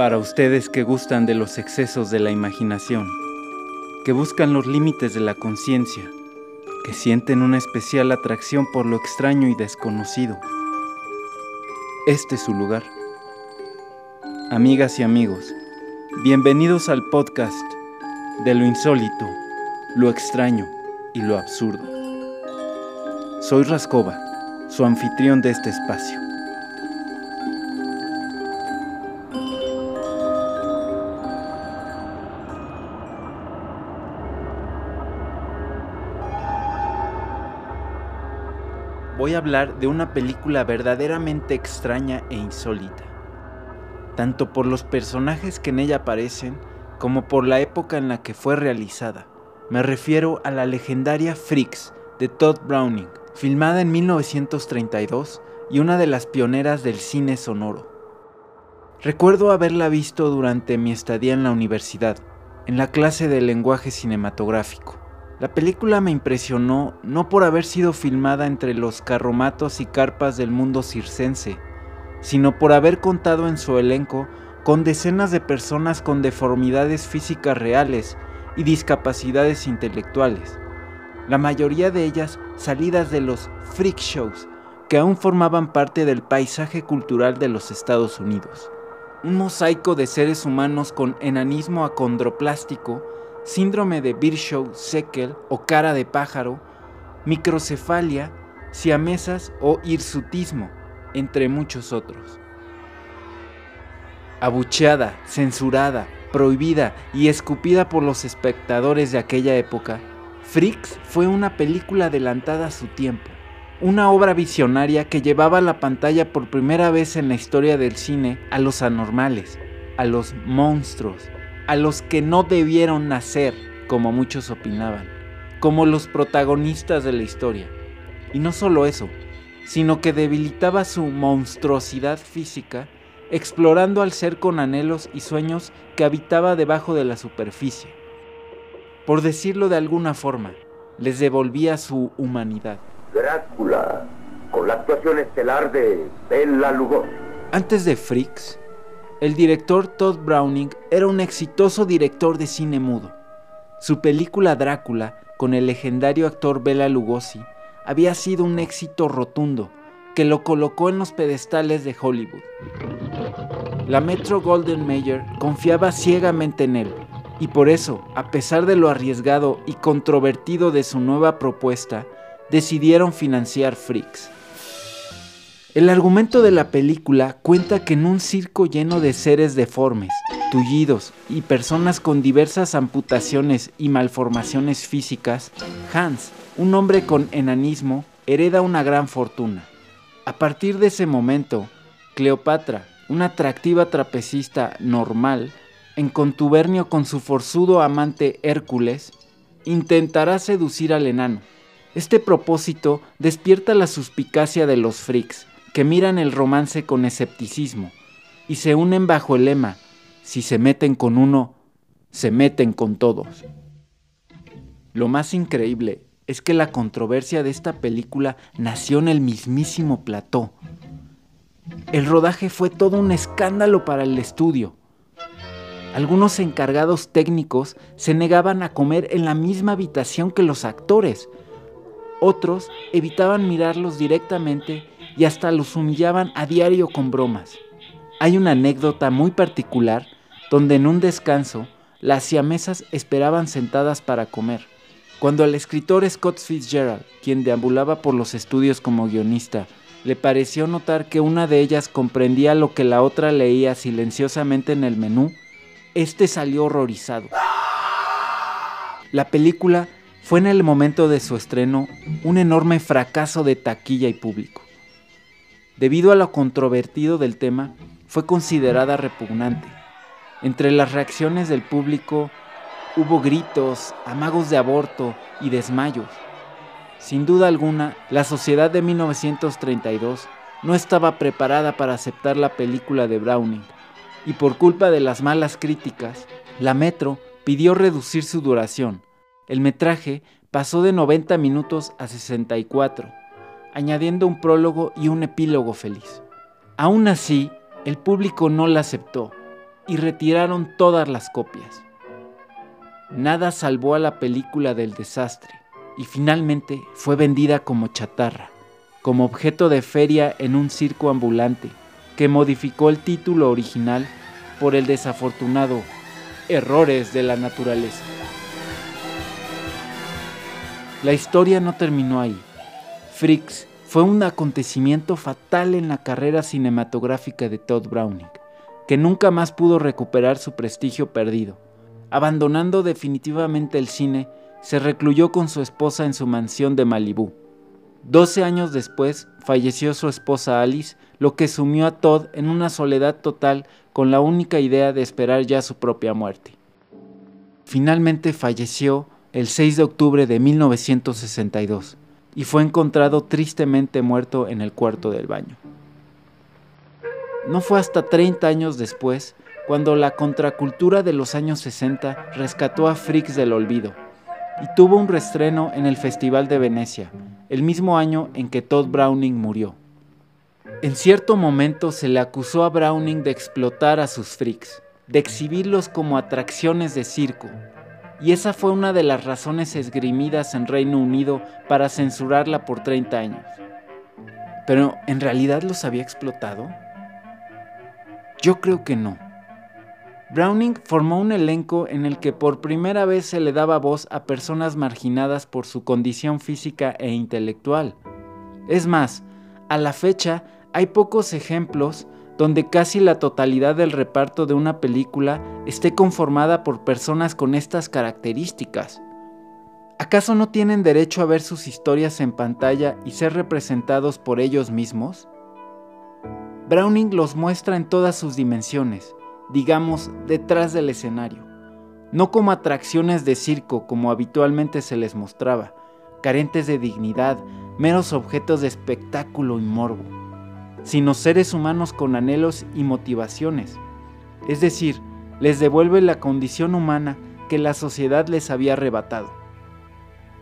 Para ustedes que gustan de los excesos de la imaginación, que buscan los límites de la conciencia, que sienten una especial atracción por lo extraño y desconocido, este es su lugar. Amigas y amigos, bienvenidos al podcast de lo insólito, lo extraño y lo absurdo. Soy Rascova, su anfitrión de este espacio. voy a hablar de una película verdaderamente extraña e insólita, tanto por los personajes que en ella aparecen como por la época en la que fue realizada. Me refiero a la legendaria Freaks de Todd Browning, filmada en 1932 y una de las pioneras del cine sonoro. Recuerdo haberla visto durante mi estadía en la universidad, en la clase de lenguaje cinematográfico. La película me impresionó no por haber sido filmada entre los carromatos y carpas del mundo circense, sino por haber contado en su elenco con decenas de personas con deformidades físicas reales y discapacidades intelectuales, la mayoría de ellas salidas de los freak shows que aún formaban parte del paisaje cultural de los Estados Unidos. Un mosaico de seres humanos con enanismo acondroplástico síndrome de Virchow-Seckel o cara de pájaro, microcefalia, siamesas o hirsutismo, entre muchos otros. Abucheada, censurada, prohibida y escupida por los espectadores de aquella época, Freaks fue una película adelantada a su tiempo, una obra visionaria que llevaba a la pantalla por primera vez en la historia del cine a los anormales, a los monstruos, a los que no debieron nacer, como muchos opinaban, como los protagonistas de la historia. Y no solo eso, sino que debilitaba su monstruosidad física, explorando al ser con anhelos y sueños que habitaba debajo de la superficie. Por decirlo de alguna forma, les devolvía su humanidad. Drácula, con la actuación estelar de Bella Lugosi. Antes de Freaks, el director Todd Browning era un exitoso director de cine mudo. Su película Drácula, con el legendario actor Bela Lugosi, había sido un éxito rotundo que lo colocó en los pedestales de Hollywood. La Metro Golden Mayer confiaba ciegamente en él y por eso, a pesar de lo arriesgado y controvertido de su nueva propuesta, decidieron financiar Freaks. El argumento de la película cuenta que en un circo lleno de seres deformes, tullidos y personas con diversas amputaciones y malformaciones físicas, Hans, un hombre con enanismo, hereda una gran fortuna. A partir de ese momento, Cleopatra, una atractiva trapecista normal, en contubernio con su forzudo amante Hércules, intentará seducir al enano. Este propósito despierta la suspicacia de los freaks, que miran el romance con escepticismo y se unen bajo el lema, si se meten con uno, se meten con todos. Lo más increíble es que la controversia de esta película nació en el mismísimo plató. El rodaje fue todo un escándalo para el estudio. Algunos encargados técnicos se negaban a comer en la misma habitación que los actores. Otros evitaban mirarlos directamente y hasta los humillaban a diario con bromas. Hay una anécdota muy particular donde en un descanso las siamesas esperaban sentadas para comer. Cuando al escritor Scott Fitzgerald, quien deambulaba por los estudios como guionista, le pareció notar que una de ellas comprendía lo que la otra leía silenciosamente en el menú, este salió horrorizado. La película fue en el momento de su estreno un enorme fracaso de taquilla y público debido a lo controvertido del tema, fue considerada repugnante. Entre las reacciones del público hubo gritos, amagos de aborto y desmayos. Sin duda alguna, la sociedad de 1932 no estaba preparada para aceptar la película de Browning, y por culpa de las malas críticas, la Metro pidió reducir su duración. El metraje pasó de 90 minutos a 64, añadiendo un prólogo y un epílogo feliz. Aún así, el público no la aceptó y retiraron todas las copias. Nada salvó a la película del desastre y finalmente fue vendida como chatarra, como objeto de feria en un circo ambulante que modificó el título original por el desafortunado Errores de la Naturaleza. La historia no terminó ahí. Freaks fue un acontecimiento fatal en la carrera cinematográfica de Todd Browning, que nunca más pudo recuperar su prestigio perdido. Abandonando definitivamente el cine, se recluyó con su esposa en su mansión de Malibú. Doce años después falleció su esposa Alice, lo que sumió a Todd en una soledad total con la única idea de esperar ya su propia muerte. Finalmente falleció el 6 de octubre de 1962 y fue encontrado tristemente muerto en el cuarto del baño. No fue hasta 30 años después cuando la contracultura de los años 60 rescató a Freaks del olvido y tuvo un restreno en el Festival de Venecia, el mismo año en que Todd Browning murió. En cierto momento se le acusó a Browning de explotar a sus freaks, de exhibirlos como atracciones de circo, y esa fue una de las razones esgrimidas en Reino Unido para censurarla por 30 años. Pero, ¿en realidad los había explotado? Yo creo que no. Browning formó un elenco en el que por primera vez se le daba voz a personas marginadas por su condición física e intelectual. Es más, a la fecha hay pocos ejemplos donde casi la totalidad del reparto de una película esté conformada por personas con estas características. ¿Acaso no tienen derecho a ver sus historias en pantalla y ser representados por ellos mismos? Browning los muestra en todas sus dimensiones, digamos, detrás del escenario, no como atracciones de circo como habitualmente se les mostraba, carentes de dignidad, meros objetos de espectáculo y morbo sino seres humanos con anhelos y motivaciones. Es decir, les devuelve la condición humana que la sociedad les había arrebatado.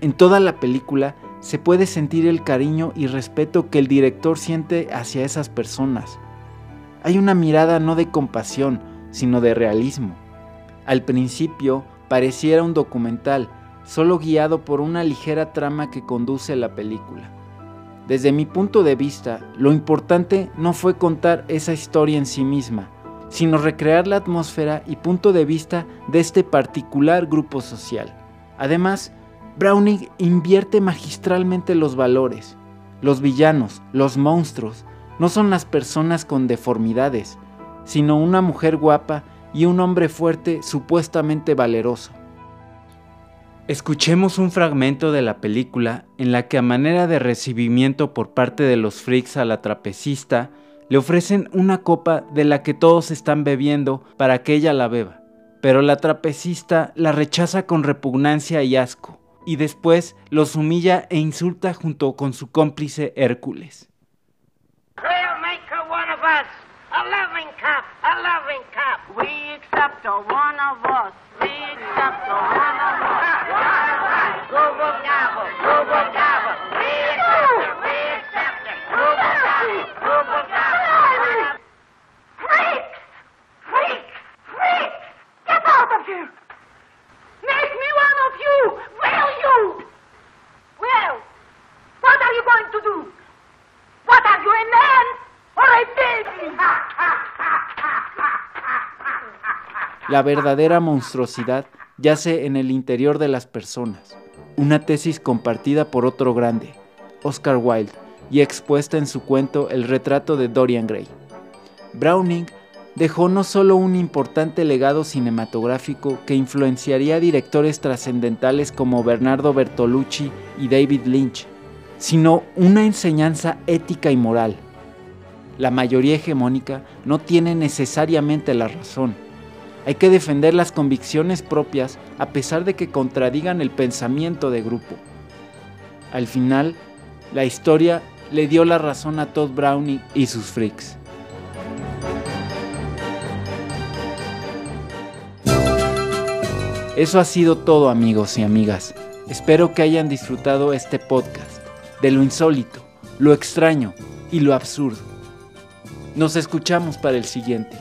En toda la película se puede sentir el cariño y respeto que el director siente hacia esas personas. Hay una mirada no de compasión, sino de realismo. Al principio pareciera un documental, solo guiado por una ligera trama que conduce la película. Desde mi punto de vista, lo importante no fue contar esa historia en sí misma, sino recrear la atmósfera y punto de vista de este particular grupo social. Además, Browning invierte magistralmente los valores. Los villanos, los monstruos, no son las personas con deformidades, sino una mujer guapa y un hombre fuerte supuestamente valeroso. Escuchemos un fragmento de la película en la que a manera de recibimiento por parte de los freaks a la trapecista, le ofrecen una copa de la que todos están bebiendo para que ella la beba, pero la trapecista la rechaza con repugnancia y asco, y después los humilla e insulta junto con su cómplice Hércules. cop, a loving cop. We accept a one of us. We accept a one of us. Google gobble, We accept we accept it. Google. Freaks! Freaks! Freaks! Get out of here! Make me one of you! La verdadera monstruosidad yace en el interior de las personas, una tesis compartida por otro grande, Oscar Wilde, y expuesta en su cuento El retrato de Dorian Gray. Browning dejó no solo un importante legado cinematográfico que influenciaría a directores trascendentales como Bernardo Bertolucci y David Lynch, sino una enseñanza ética y moral. La mayoría hegemónica no tiene necesariamente la razón, hay que defender las convicciones propias a pesar de que contradigan el pensamiento de grupo. Al final, la historia le dio la razón a Todd Browning y sus freaks. Eso ha sido todo amigos y amigas. Espero que hayan disfrutado este podcast, de lo insólito, lo extraño y lo absurdo. Nos escuchamos para el siguiente.